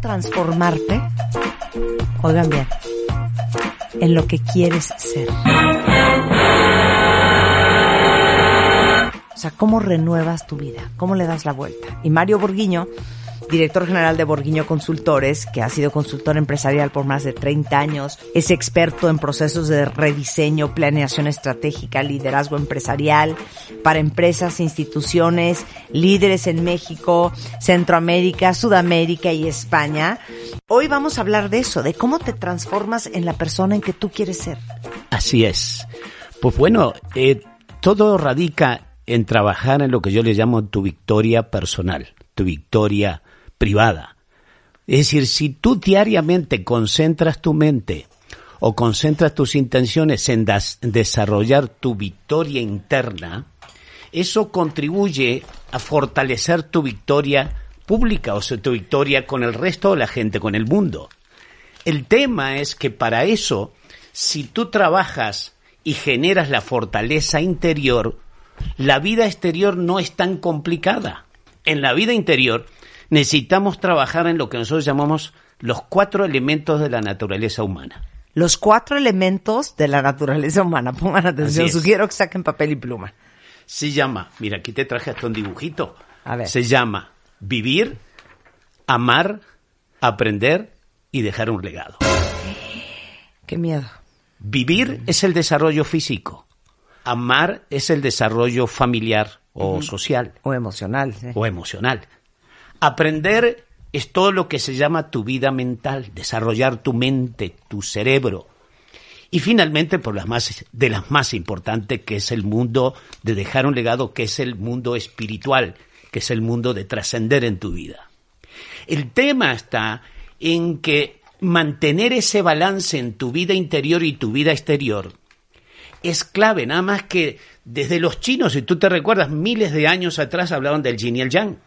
transformarte, oigan bien, en lo que quieres ser. O sea, ¿cómo renuevas tu vida? ¿Cómo le das la vuelta? Y Mario Borguiño director general de Borguiño Consultores, que ha sido consultor empresarial por más de 30 años, es experto en procesos de rediseño, planeación estratégica, liderazgo empresarial para empresas, instituciones, líderes en México, Centroamérica, Sudamérica y España. Hoy vamos a hablar de eso, de cómo te transformas en la persona en que tú quieres ser. Así es. Pues bueno, eh, todo radica en trabajar en lo que yo le llamo tu victoria personal, tu victoria privada. Es decir, si tú diariamente concentras tu mente o concentras tus intenciones en desarrollar tu victoria interna, eso contribuye a fortalecer tu victoria pública, o sea, tu victoria con el resto de la gente, con el mundo. El tema es que para eso, si tú trabajas y generas la fortaleza interior, la vida exterior no es tan complicada. En la vida interior, necesitamos trabajar en lo que nosotros llamamos los cuatro elementos de la naturaleza humana. Los cuatro elementos de la naturaleza humana. Pongan atención, sugiero que saquen papel y pluma. Se llama, mira, aquí te traje hasta un dibujito. A ver. Se llama vivir, amar, aprender y dejar un legado. Qué miedo. Vivir es el desarrollo físico. Amar es el desarrollo familiar o social. O emocional. O emocional. Aprender es todo lo que se llama tu vida mental, desarrollar tu mente, tu cerebro. Y finalmente, por las más, de las más importantes, que es el mundo de dejar un legado, que es el mundo espiritual, que es el mundo de trascender en tu vida. El tema está en que mantener ese balance en tu vida interior y tu vida exterior es clave, nada más que desde los chinos, si tú te recuerdas, miles de años atrás hablaban del yin y el yang.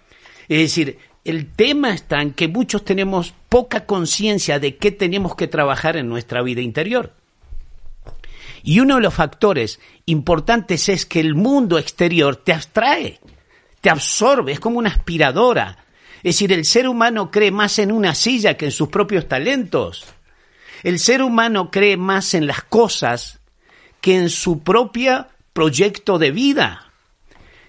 Es decir, el tema está en que muchos tenemos poca conciencia de qué tenemos que trabajar en nuestra vida interior. Y uno de los factores importantes es que el mundo exterior te abstrae, te absorbe, es como una aspiradora. Es decir, el ser humano cree más en una silla que en sus propios talentos. El ser humano cree más en las cosas que en su propio proyecto de vida.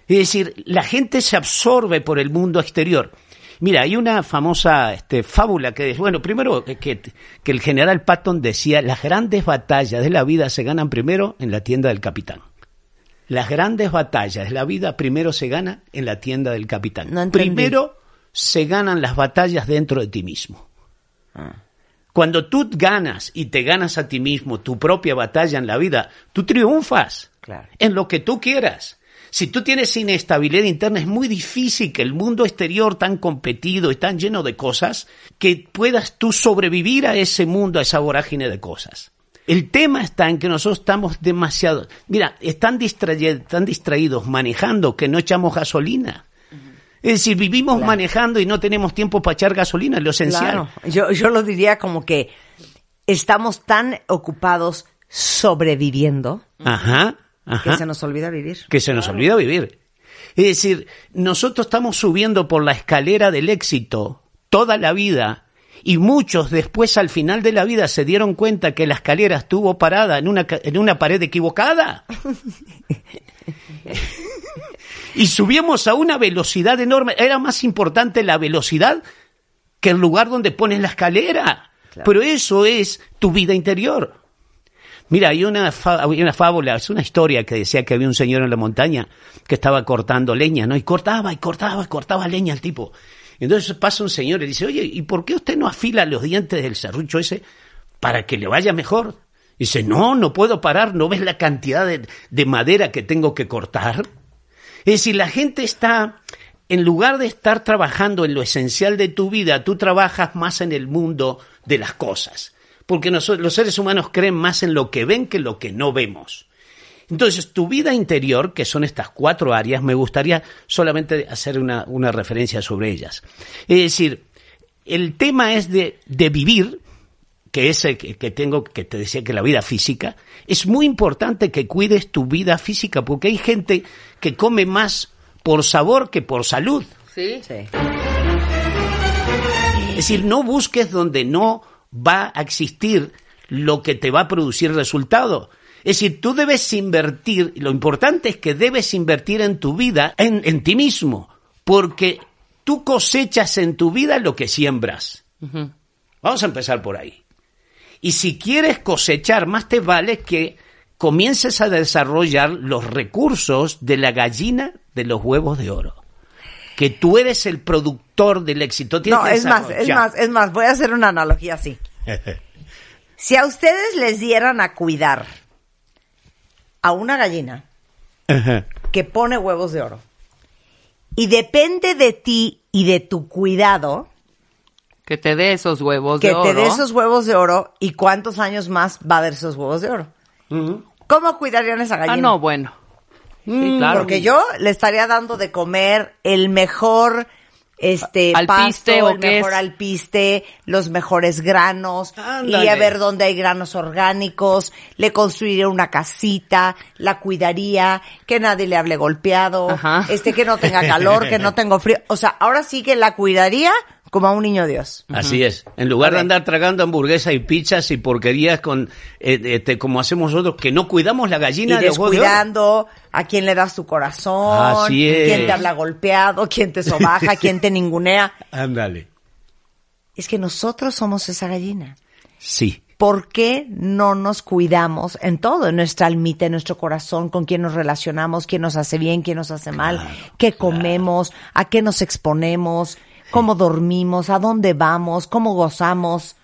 Es decir, la gente se absorbe por el mundo exterior. Mira, hay una famosa este, fábula que, bueno, primero que, que el general Patton decía, las grandes batallas de la vida se ganan primero en la tienda del capitán. Las grandes batallas de la vida primero se ganan en la tienda del capitán. primero se ganan las batallas dentro de ti mismo. Ah. Cuando tú ganas y te ganas a ti mismo tu propia batalla en la vida, tú triunfas en lo que tú quieras. Si tú tienes inestabilidad interna, es muy difícil que el mundo exterior tan competido y tan lleno de cosas, que puedas tú sobrevivir a ese mundo, a esa vorágine de cosas. El tema está en que nosotros estamos demasiado, mira, están, están distraídos manejando que no echamos gasolina. Es decir, vivimos manejando y no tenemos tiempo para echar gasolina, lo esencial. Yo, yo lo diría como que estamos tan ocupados sobreviviendo Ajá. Que se nos olvida vivir. Que se nos olvida vivir. Es decir, nosotros estamos subiendo por la escalera del éxito toda la vida y muchos después al final de la vida se dieron cuenta que la escalera estuvo parada en una, en una pared equivocada. y subimos a una velocidad enorme. Era más importante la velocidad que el lugar donde pones la escalera. Pero eso es tu vida interior. Mira, hay una, una fábula, es una historia que decía que había un señor en la montaña que estaba cortando leña, ¿no? Y cortaba y cortaba y cortaba leña al tipo. Entonces pasa un señor y dice, oye, ¿y por qué usted no afila los dientes del serrucho ese para que le vaya mejor? dice, no, no puedo parar, ¿no ves la cantidad de, de madera que tengo que cortar? Es decir, la gente está, en lugar de estar trabajando en lo esencial de tu vida, tú trabajas más en el mundo de las cosas porque nosotros, los seres humanos creen más en lo que ven que en lo que no vemos. Entonces, tu vida interior, que son estas cuatro áreas, me gustaría solamente hacer una, referencia sobre ellas. Es decir, el tema es de, vivir, que es el que, que tengo, que te decía que la vida física, es muy importante que cuides tu vida física, porque hay gente que come más por sabor que por salud. Sí. sí. Es decir, no busques donde no va a existir lo que te va a producir resultado. Es decir, tú debes invertir, lo importante es que debes invertir en tu vida, en, en ti mismo, porque tú cosechas en tu vida lo que siembras. Vamos a empezar por ahí. Y si quieres cosechar, más te vale que comiences a desarrollar los recursos de la gallina de los huevos de oro. Que tú eres el productor del éxito. no, es más, es más, es más, voy a hacer una analogía así. si a ustedes les dieran a cuidar a una gallina que pone huevos de oro y depende de ti y de tu cuidado, que te dé esos huevos de que oro. te dé esos huevos de oro y cuántos años más va a dar esos huevos de oro. ¿Cómo cuidarían esa gallina? Ah, no, bueno. Sí, claro. Porque yo le estaría dando de comer el mejor este Alpiste, pasto, ¿o el mejor es? alpiste, los mejores granos, Ándale. y a ver dónde hay granos orgánicos, le construiría una casita, la cuidaría, que nadie le hable golpeado, Ajá. este que no tenga calor, que no tenga frío, o sea, ahora sí que la cuidaría como a un niño Dios. Así es. En lugar de andar tragando hamburguesas y pizzas y porquerías con eh, este, como hacemos nosotros, que no cuidamos la Y gallina de huevos de descuidando a quién le das tu corazón, Así es. quién te habla golpeado, quién te sobaja, quién te ningunea. Ándale. Es que nosotros somos esa gallina. Sí. ¿Por qué no nos cuidamos en todo? En nuestra almita, en nuestro corazón, con quién nos relacionamos, quién nos hace bien, quién nos hace mal, qué comemos, a qué nos exponemos, cómo dormimos, a dónde vamos, cómo gozamos.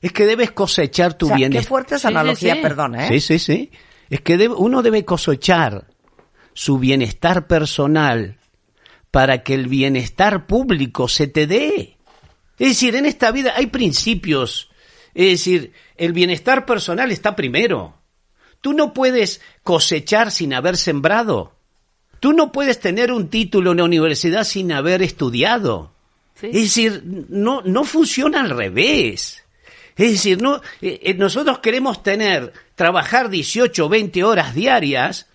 Es que debes cosechar tu O sea, qué bienestar. fuerte esa Sí, sí, analogía, sí. perdón, ¿eh? Sí, sí, sí. Es que debe- uno debe cosechar su bienestar personal para que el bienestar público se te dé. Es decir, en esta vida hay principios. Es decir, el bienestar personal está primero. Tú no puedes cosechar sin haber sembrado. Tú no puedes tener un título en la universidad sin haber estudiado. Sí. Es decir, no, no funciona al revés. Es decir, no, eh, eh, nosotros queremos tener, trabajar 18 o 20 horas diarias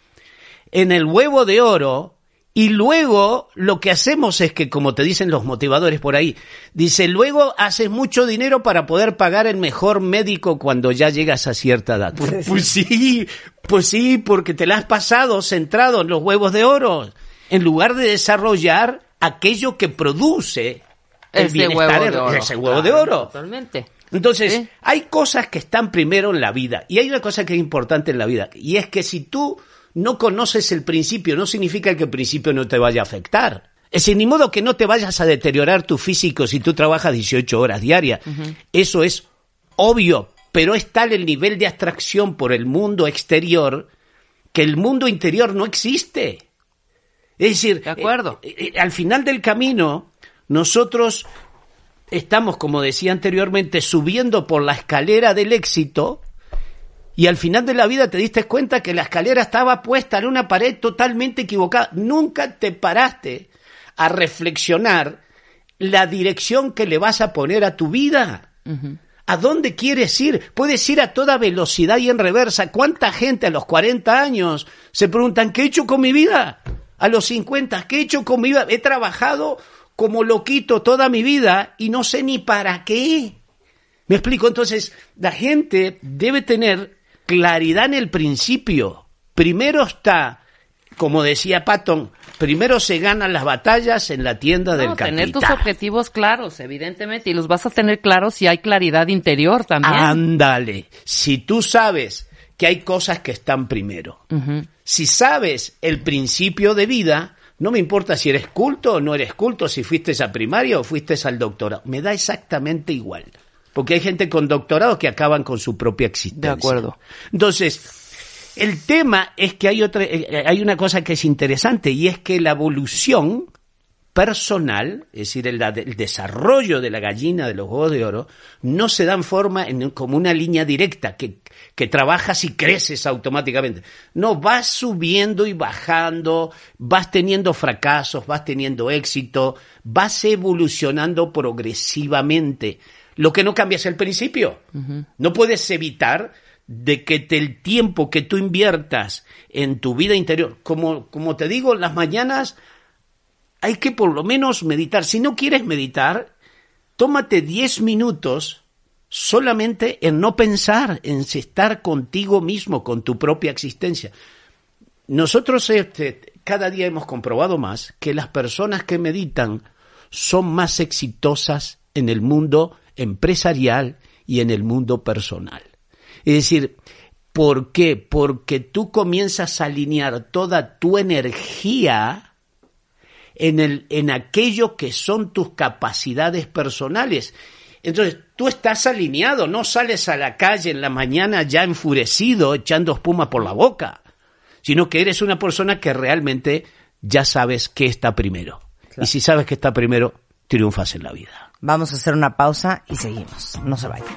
en el huevo de oro y luego lo que hacemos es que, como te dicen los motivadores por ahí, dice, luego haces mucho dinero para poder pagar el mejor médico cuando ya llegas a cierta edad. Pues, pues sí, pues sí, porque te la has pasado centrado en los huevos de oro, en lugar de desarrollar aquello que produce el Ese bienestar, huevo de oro. ese huevo de oro. Totalmente. Entonces, Sí. hay cosas que están primero en la vida y hay una cosa que es importante en la vida y es que si tú no conoces el principio, no significa que el principio no te vaya a afectar. Es decir, ni modo que no te vayas a deteriorar tu físico si tú trabajas 18 horas diarias. Eso es obvio, pero es tal el nivel de abstracción por el mundo exterior que el mundo interior no existe. Es decir, De acuerdo. eh, eh, al final del camino, nosotros estamos, como decía anteriormente, subiendo por la escalera del éxito y al final de la vida te diste cuenta que la escalera estaba puesta en una pared totalmente equivocada. Nunca te paraste a reflexionar la dirección que le vas a poner a tu vida. ¿A dónde quieres ir? Puedes ir a toda velocidad y en reversa. ¿Cuánta gente a los 40 años se preguntan, ¿qué he hecho con mi vida? A los 50, ¿qué he hecho con mi vida? He trabajado como loquito toda mi vida y no sé ni para qué. Me explico, entonces, la gente debe tener claridad en el principio. Primero está, como decía Patton, primero se ganan las batallas en la tienda del No, tener tus capital. objetivos claros, evidentemente, y los vas a tener claros si hay claridad interior también. Ándale. Si tú sabes que hay cosas que están primero, si sabes el principio de vida, no me importa si eres culto o no eres culto, si fuiste a primaria o fuiste al doctorado, me da exactamente igual. Porque hay gente con doctorado que acaban con su propia existencia. De acuerdo. Entonces, el tema es que hay otra, eh, hay una cosa que es interesante y es que la evolución personal, es decir, el, el desarrollo de la gallina de los huevos de oro, no se da en forma en- como una línea directa que, que trabajas y creces automáticamente. No, vas subiendo y bajando, vas teniendo fracasos, vas teniendo éxito, vas evolucionando progresivamente. Lo que no cambia es el principio. No puedes evitar de que te- el tiempo que tú inviertas en tu vida interior, como, como te digo, las mañanas hay que por lo menos meditar. Si no quieres meditar, tómate 10 minutos solamente en no pensar, en estar contigo mismo, con tu propia existencia. Nosotros este, cada día hemos comprobado más que las personas que meditan son más exitosas en el mundo empresarial y en el mundo personal. Es decir, ¿por qué? Porque tú comienzas a alinear toda tu energía en, el, en aquello que son tus capacidades personales. Entonces, tú estás alineado, no sales a la calle en la mañana ya enfurecido, echando espuma por la boca, sino que eres una persona que realmente ya sabes qué está primero. Y si sabes que está primero, triunfas en la vida. Vamos a hacer una pausa y seguimos. No se vayan.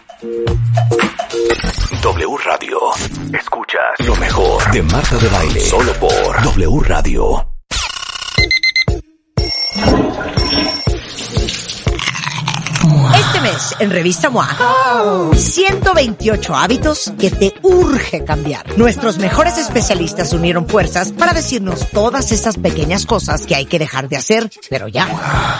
W Radio. Escuchas lo mejor de Marta de Baile. Solo por W Radio. Mes, en Revista MOA, 128 hábitos que te urge cambiar. Nuestros mejores especialistas unieron fuerzas para decirnos todas esas pequeñas cosas que hay que dejar de hacer, pero ya.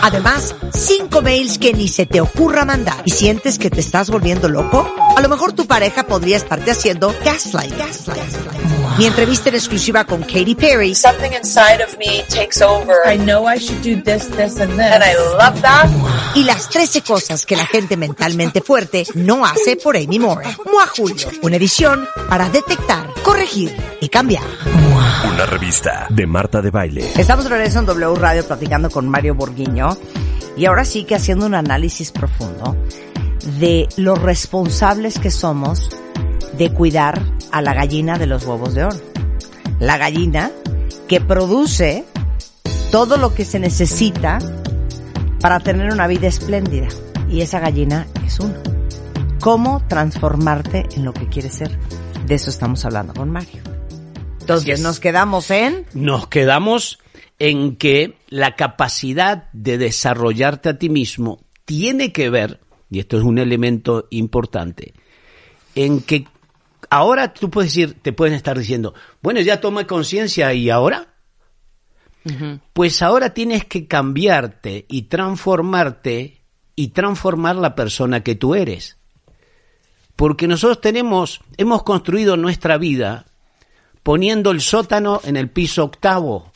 Además, 5 mails que ni se te ocurra mandar. ¿Y sientes que te estás volviendo loco? A lo mejor tu pareja podría estarte haciendo gaslight. gaslight. Mi entrevista en exclusiva con Katy Perry something inside of me takes over. I know I should do this, this, and this. And I love that. y las 13 cosas que la gente mentalmente fuerte no hace por Amy Moore. Mua Julio, una edición para detectar, corregir y cambiar. Una revista de Marta de Baile. Estamos de regreso en W Radio platicando con Mario Borguiño y ahora sí que haciendo un análisis profundo de los responsables que somos de cuidar a la gallina de los huevos de oro. La gallina que produce todo lo que se necesita para tener una vida espléndida. Y esa gallina es uno. ¿Cómo transformarte en lo que quieres ser? De eso estamos hablando con Mario. Entonces, es. nos quedamos en... Nos quedamos en que la capacidad de desarrollarte a ti mismo tiene que ver, y esto es un elemento importante, en que ahora tú puedes decir, te pueden estar diciendo, bueno, ya toma conciencia y ahora, pues ahora tienes que cambiarte y transformarte y transformar la persona que tú eres. Porque nosotros tenemos, hemos construido nuestra vida poniendo el sótano en el piso octavo,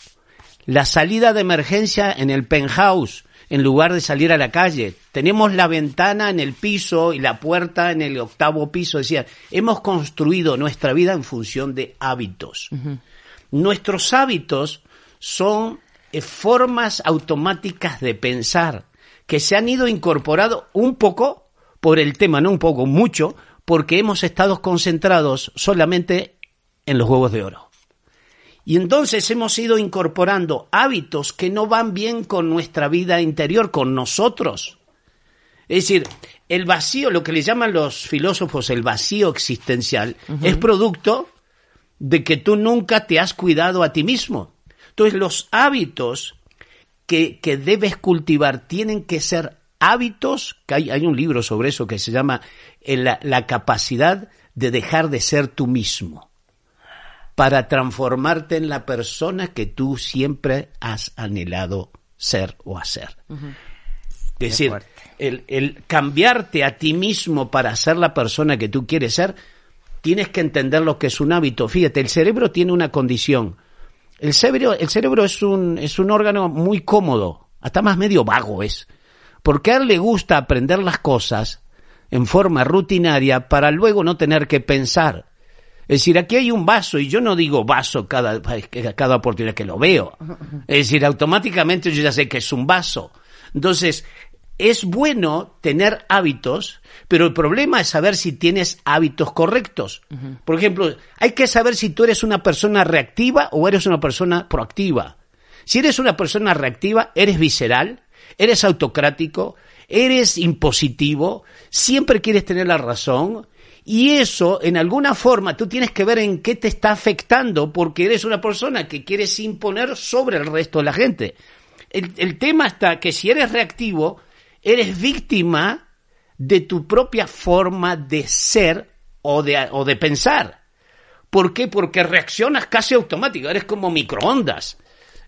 la salida de emergencia en el penthouse, en lugar de salir a la calle. Tenemos la ventana en el piso y la puerta en el octavo piso. Decir, hemos construido nuestra vida en función de hábitos. Nuestros hábitos son eh, formas automáticas de pensar que se han ido incorporado un poco por el tema, no un poco, mucho, porque hemos estado concentrados solamente en los huevos de oro. Y entonces hemos ido incorporando hábitos que no van bien con nuestra vida interior, con nosotros. Es decir, el vacío, lo que le llaman los filósofos el vacío existencial, es producto de que tú nunca te has cuidado a ti mismo. Entonces los hábitos que, que debes cultivar tienen que ser hábitos, que hay, hay un libro sobre eso que se llama eh, la, la capacidad de dejar de ser tú mismo para transformarte en la persona que tú siempre has anhelado ser o hacer. Es decir, el, el cambiarte a ti mismo para ser la persona que tú quieres ser, tienes que entender lo que es un hábito. Fíjate, el cerebro tiene una condición. El cerebro, el cerebro es un, es un órgano muy cómodo, hasta más medio vago es. Porque a él le gusta aprender las cosas en forma rutinaria para luego no tener que pensar. Es decir, aquí hay un vaso y yo no digo vaso cada, cada oportunidad que lo veo. Es decir, automáticamente yo ya sé que es un vaso. Entonces, es bueno tener hábitos, pero el problema es saber si tienes hábitos correctos. Por ejemplo, hay que saber si tú eres una persona reactiva o eres una persona proactiva. Si eres una persona reactiva, eres visceral, eres autocrático, eres impositivo, siempre quieres tener la razón. Y eso, en alguna forma, tú tienes que ver en qué te está afectando porque eres una persona que quieres imponer sobre el resto de la gente. El, tema está que si eres reactivo, eres víctima de tu propia forma de ser o de, o de pensar. ¿Por qué? Porque reaccionas casi automático, eres como microondas.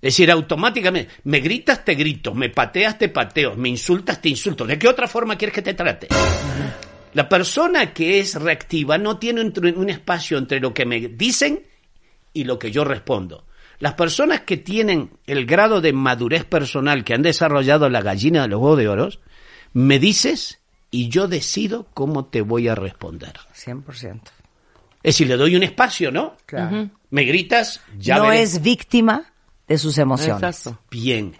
Es decir, automáticamente, me gritas, te grito, me pateas, te pateo, me insultas, te insulto. ¿De qué otra forma quieres que te trate? La persona que es reactiva no tiene un, un espacio entre lo que me dicen y lo que yo respondo. Las personas que tienen el grado de madurez personal que han desarrollado la gallina de los huevos de oro, me dices y yo decido cómo te voy a responder. 100%. Es decir, le doy un espacio, ¿no? Claro. Me gritas, ya no veré. es víctima de sus emociones. Exacto. Bien.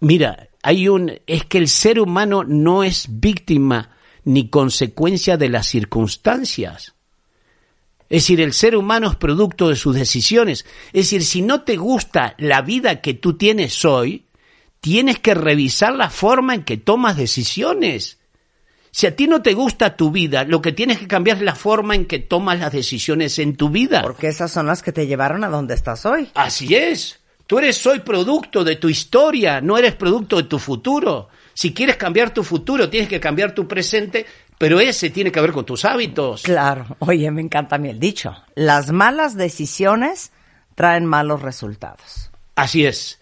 Mira, hay un es que el ser humano no es víctima ni consecuencia de las circunstancias. Es decir, el ser humano es producto de sus decisiones. Es decir, si no te gusta la vida que tú tienes hoy, tienes que revisar la forma en que tomas decisiones. Si a ti no te gusta tu vida, lo que tienes que cambiar es la forma en que tomas las decisiones en tu vida. Porque esas son las que te llevaron a donde estás hoy. Así es. Tú eres hoy producto de tu historia, no eres producto de tu futuro. Si quieres cambiar tu futuro, tienes que cambiar tu presente, pero ese tiene que ver con tus hábitos. Claro. Oye, me encanta a mí el dicho. Las malas decisiones traen malos resultados. Así es.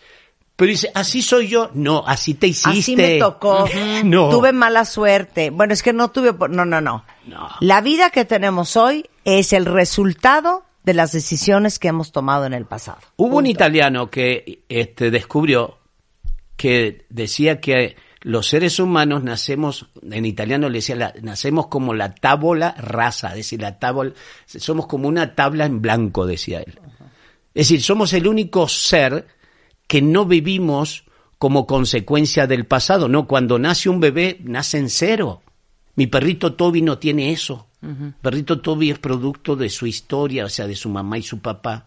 Pero dice, así soy yo. No, así te hiciste. Así me tocó. No. Tuve mala suerte. Bueno, es que no tuve... No, no, no. No. La vida que tenemos hoy es el resultado de las decisiones que hemos tomado en el pasado. Hubo un italiano que este, descubrió que decía que los seres humanos nacemos, en italiano le decía, la- nacemos como la tábola rasa, es decir, la tábola, somos como una tabla en blanco, decía él. Es decir, somos el único ser que no vivimos como consecuencia del pasado, no, cuando nace un bebé, nace en cero. Mi perrito Toby no tiene eso. Perrito Toby es producto de su historia, o sea, de su mamá y su papá.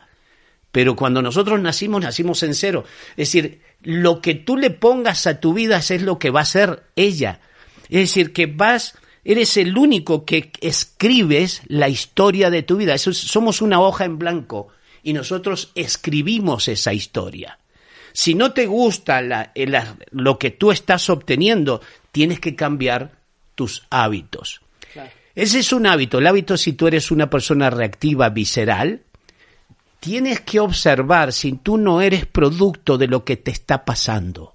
Pero cuando nosotros nacimos, nacimos en cero. Es decir, lo que tú le pongas a tu vida es lo que va a ser ella. Es decir, que vas, eres el único que escribes la historia de tu vida. Eso somos una hoja en blanco y nosotros escribimos esa historia. Si no te gusta la- eh, la- lo que tú estás obteniendo, tienes que cambiar tus hábitos. Ese es un hábito. El hábito, si tú eres una persona reactiva, visceral, tienes que observar si tú no eres producto de lo que te está pasando.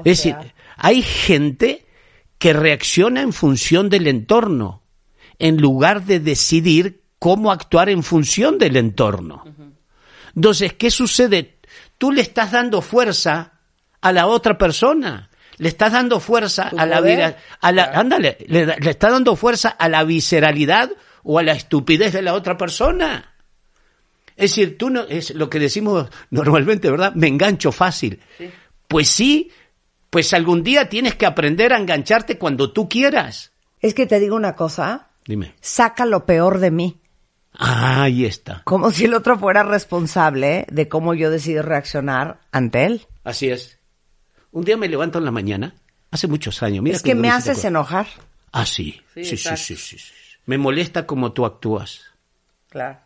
es decir, hay gente que reacciona en función del entorno, en lugar de decidir cómo actuar en función del entorno. Entonces, ¿qué sucede? Tú le estás dando fuerza a la otra persona. Le estás dando fuerza a la a ándale, le, le estás dando fuerza a la visceralidad o a la estupidez de la otra persona. Es decir, tú no, es lo que decimos normalmente, ¿verdad? Me engancho fácil. Pues sí, pues algún día tienes que aprender a engancharte cuando tú quieras. Es que te digo una cosa, Dime. saca lo peor de mí. Ah, ahí está. Como si el otro fuera responsable de cómo yo decido reaccionar ante él. Así es. Un día me levanto en la mañana, hace muchos años. Mira es que me haces enojar. Ah, sí. Sí, Sí, sí, sí, sí. Me molesta como tú actúas.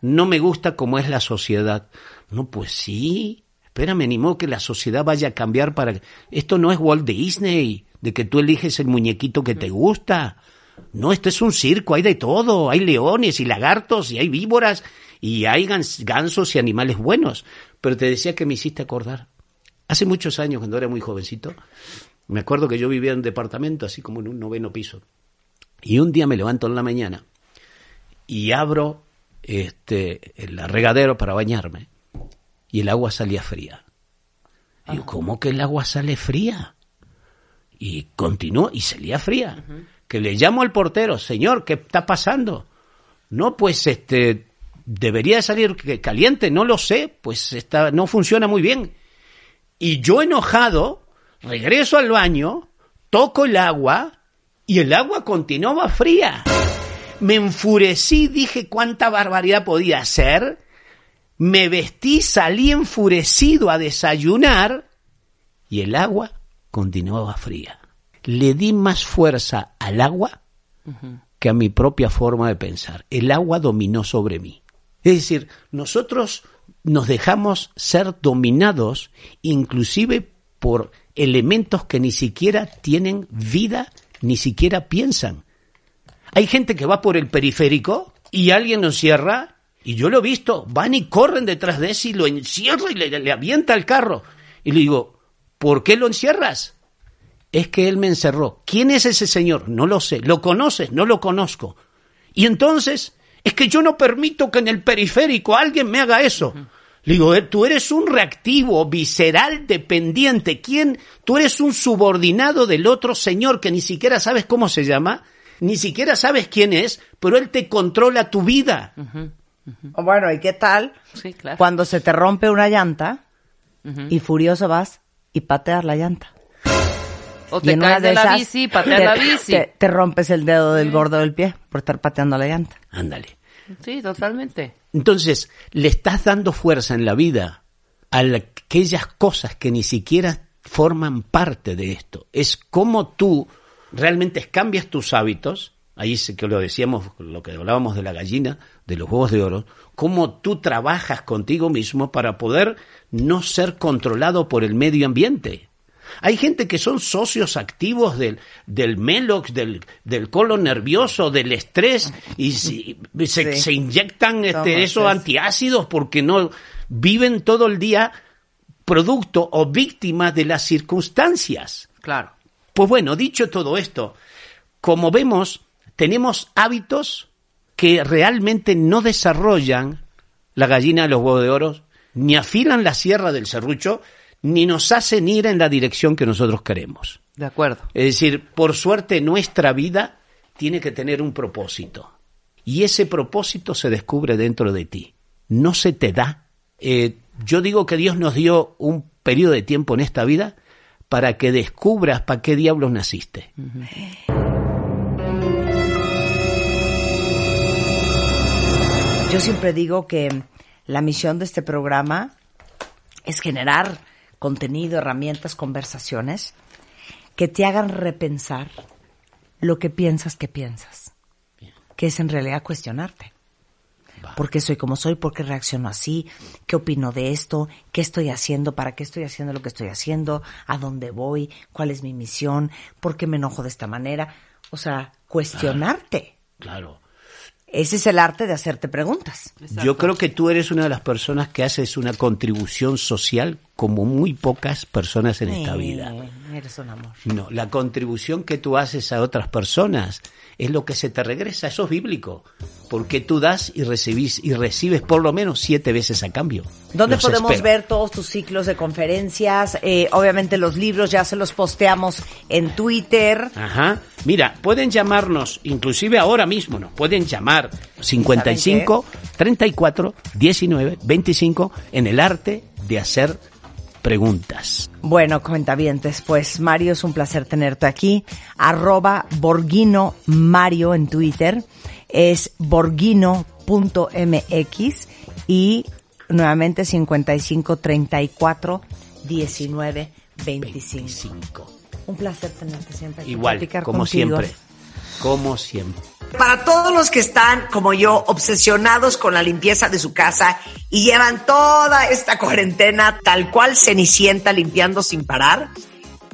No me gusta cómo es la sociedad. No, pues sí. Espérame, ni modo que la sociedad vaya a cambiar para... Esto no es Walt Disney, de que tú eliges el muñequito que te gusta. No, esto es un circo, hay de todo. Hay leones y lagartos y hay víboras y hay gans- gansos y animales buenos. Pero te decía que me hiciste acordar. Hace muchos años, cuando era muy jovencito, me acuerdo que yo vivía en un departamento, así como en un noveno piso. Y un día me levanto en la mañana y abro este el regadero para bañarme y el agua salía fría. Y yo, ¿cómo que el agua sale fría? Y continuó y salía fría. Que le llamo al portero, señor, ¿qué está pasando? No, pues este debería de salir caliente, no lo sé, pues está, no funciona muy bien. Y yo enojado, regreso al baño, toco el agua y el agua continuaba fría. Me enfurecí, dije cuánta barbaridad podía hacer. Me vestí, salí enfurecido a desayunar y el agua continuaba fría. Le di más fuerza al agua que a mi propia forma de pensar. El agua dominó sobre mí. Es decir, nosotros nos dejamos ser dominados inclusive por elementos que ni siquiera tienen vida, ni siquiera piensan. Hay gente que va por el periférico y alguien lo cierra Y yo lo he visto, van y corren detrás de ese y lo encierra y le, le avienta el carro. Y le digo, ¿por qué lo encierras? Es que él me encerró. ¿Quién es ese señor? No lo sé. ¿Lo conoces? No lo conozco. Y entonces, es que yo no permito que en el periférico alguien me haga eso. Le digo, eh, tú eres un reactivo, visceral, dependiente. ¿Quién? Tú eres un subordinado del otro señor que ni siquiera sabes cómo se llama, ni siquiera sabes quién es, pero él te controla tu vida. Bueno, ¿y qué tal Sí, claro. cuando se te rompe una llanta y furioso vas y pateas la llanta? O Y te caes de la esas bici, pateas te- la bici. Te, te rompes el dedo del gordo del pie por estar pateando la llanta. Ándale. Sí, totalmente. Entonces, le estás dando fuerza en la vida a la- aquellas cosas que ni siquiera forman parte de esto. Es como tú realmente cambias tus hábitos, ahí sí que lo decíamos, lo que hablábamos de la gallina, de los huevos de oro, cómo tú trabajas contigo mismo para poder no ser controlado por el medio ambiente. Hay gente que son socios activos del, del melox, del, del colon nervioso, del estrés, y si- se, Sí. se inyectan este, esos es- antiácidos porque no viven todo el día producto o víctima de las circunstancias. Claro. Pues bueno, dicho todo esto, como vemos, tenemos hábitos que realmente no desarrollan la gallina de los huevos de oro, ni afilan la sierra del serrucho, ni nos hacen ir en la dirección que nosotros queremos. De acuerdo. Es decir, por suerte nuestra vida tiene que tener un propósito. Y ese propósito se descubre dentro de ti. No se te da. Eh, yo digo que Dios nos dio un periodo de tiempo en esta vida para que descubras para qué diablos naciste. Yo siempre digo que la misión de este programa es generar contenido, herramientas, conversaciones que te hagan repensar lo que piensas que piensas, que es en realidad cuestionarte. ¿Por qué soy como soy? ¿Por qué reacciono así? ¿Qué opino de esto? ¿Qué estoy haciendo? ¿Para qué estoy haciendo lo que estoy haciendo? ¿A dónde voy? ¿Cuál es mi misión? ¿Por qué me enojo de esta manera? O sea, cuestionarte. Claro. Ese es el arte de hacerte preguntas. Yo creo que tú eres una de las personas que haces una contribución social como muy pocas personas en esta vida. Eres un amor. No, la contribución que tú haces a otras personas es lo que se te regresa, eso es bíblico, porque tú das y recibís y recibes por lo menos siete veces a cambio. ¿Dónde Los podemos espero. ver todos tus ciclos de conferencias? Eh, obviamente los libros ya se los posteamos en Twitter. Ajá. Mira, pueden llamarnos, inclusive ahora mismo nos pueden llamar 55 34 19 25 en el arte de hacer preguntas. Bueno, comentavientes, pues Mario, es un placer tenerte aquí. Arroba Borghino Mario en Twitter. Es borghino.mx y nuevamente 55 34 19 25. 5. Un placer tenerte siempre aquí. Igual, como contigo. siempre. Como siempre. Para todos los que están, como yo, obsesionados con la limpieza de su casa y llevan toda esta cuarentena tal cual cenicienta limpiando sin parar,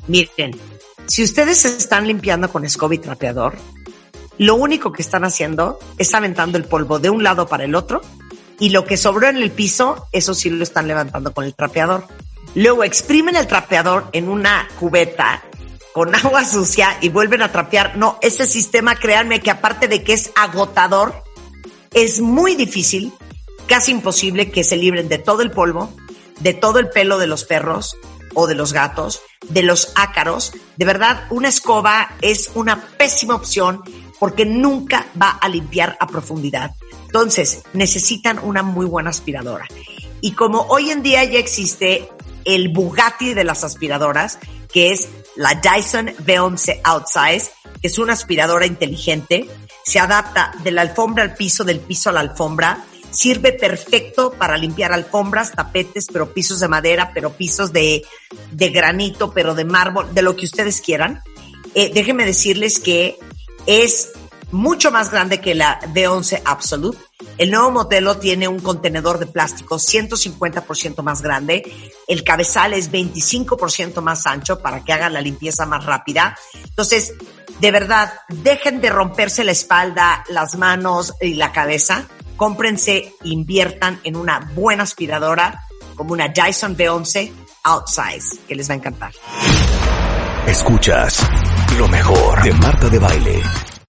miren, si ustedes están limpiando con escoba y trapeador, lo único que están haciendo es aventando el polvo de un lado para el otro y lo que sobró en el piso, eso sí lo están levantando con el trapeador. Luego exprimen el trapeador en una cubeta con agua sucia y vuelven a trapear. No, ese sistema, créanme que aparte de que es agotador, es muy difícil, casi imposible que se libren de todo el polvo, de todo el pelo de los perros o de los gatos, de los ácaros. De verdad, una escoba es una pésima opción porque nunca va a limpiar a profundidad. Entonces, necesitan una muy buena aspiradora. Y como hoy en día ya existe el Bugatti de las aspiradoras, que es la Dyson V11 Outsize, que es una aspiradora inteligente, se adapta de la alfombra al piso, del piso a la alfombra, sirve perfecto para limpiar alfombras, tapetes, pero pisos de madera, pero pisos de, de granito, pero de mármol, de lo que ustedes quieran. Eh, déjenme decirles que es mucho más grande que la V11 Absolute. El nuevo modelo tiene un contenedor de plástico 150% más grande. El cabezal es 25% más ancho para que hagan la limpieza más rápida. Entonces, de verdad, dejen de romperse la espalda, las manos y la cabeza cómprense, inviertan en una buena aspiradora como una Dyson V11 Outsize, que les va a encantar. Escuchas lo mejor de Marta de Baile.